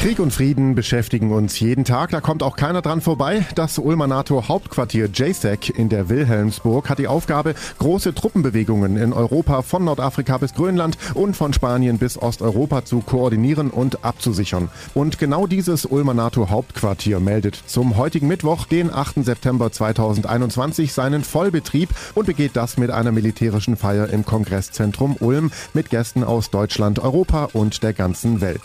Krieg und Frieden beschäftigen uns jeden Tag, da kommt auch keiner dran vorbei. Das Ulmer NATO-Hauptquartier JSEC in der Wilhelmsburg hat die Aufgabe, große Truppenbewegungen in Europa von Nordafrika bis Grönland und von Spanien bis Osteuropa zu koordinieren und abzusichern. Und genau dieses Ulmer NATO-Hauptquartier meldet zum heutigen Mittwoch, den 8. September 2021, seinen Vollbetrieb und begeht das mit einer militärischen Feier im Kongresszentrum Ulm mit Gästen aus Deutschland, Europa und der ganzen Welt.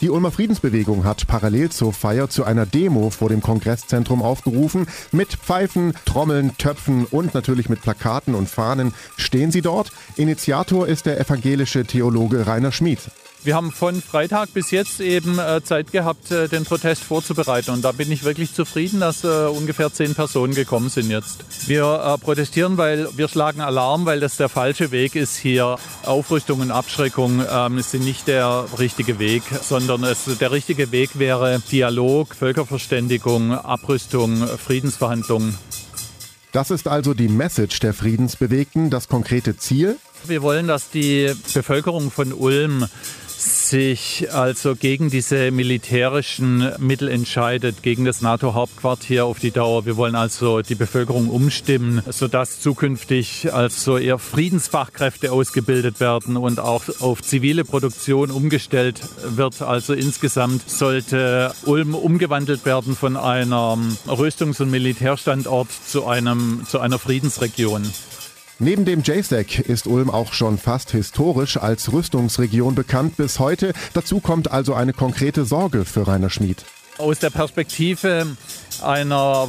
Die Ulmer Friedensbewegung hat parallel zur Feier zu einer Demo vor dem Kongresszentrum aufgerufen. Mit Pfeifen, Trommeln, Töpfen und natürlich mit Plakaten und Fahnen stehen sie dort. Initiator ist der evangelische Theologe Rainer Schmid. Wir haben von Freitag bis jetzt eben äh, Zeit gehabt, äh, den Protest vorzubereiten. Und da bin ich wirklich zufrieden, dass äh, ungefähr zehn Personen gekommen sind jetzt. Wir protestieren, weil wir schlagen Alarm, weil das der falsche Weg ist hier. Aufrüstung und Abschreckung ähm, sind nicht der richtige Weg, sondern es, der richtige Weg wäre Dialog, Völkerverständigung, Abrüstung, Friedensverhandlungen. Das ist also die Message der Friedensbewegten, das konkrete Ziel. Wir wollen, dass die Bevölkerung von Ulm sich also gegen diese militärischen Mittel entscheidet, gegen das NATO-Hauptquartier auf die Dauer. Wir wollen also die Bevölkerung umstimmen, sodass zukünftig also eher Friedensfachkräfte ausgebildet werden und auch auf zivile Produktion umgestellt wird. Also insgesamt sollte Ulm umgewandelt werden von einem Rüstungs- und Militärstandort zu, einem, zu einer Friedensregion. Neben dem JSEC ist Ulm auch schon fast historisch als Rüstungsregion bekannt bis heute. Dazu kommt also eine konkrete Sorge für Rainer Schmid. Aus der Perspektive einer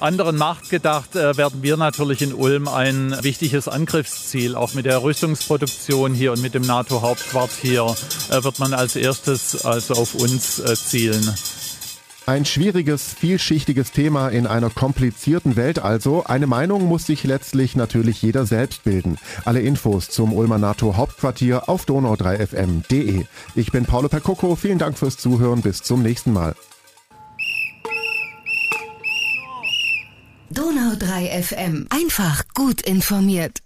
anderen Macht gedacht, äh, werden wir natürlich in Ulm ein wichtiges Angriffsziel. Auch mit der Rüstungsproduktion hier und mit dem NATO-Hauptquartier äh, wird man als erstes also auf uns äh, zielen. Ein schwieriges, vielschichtiges Thema in einer komplizierten Welt also. Eine Meinung muss sich letztlich natürlich jeder selbst bilden. Alle Infos zum Ulmer NATO Hauptquartier auf donau3fm.de. Ich bin Paolo Percocco, vielen Dank fürs Zuhören, bis zum nächsten Mal. Donau 3 FM. Einfach gut informiert.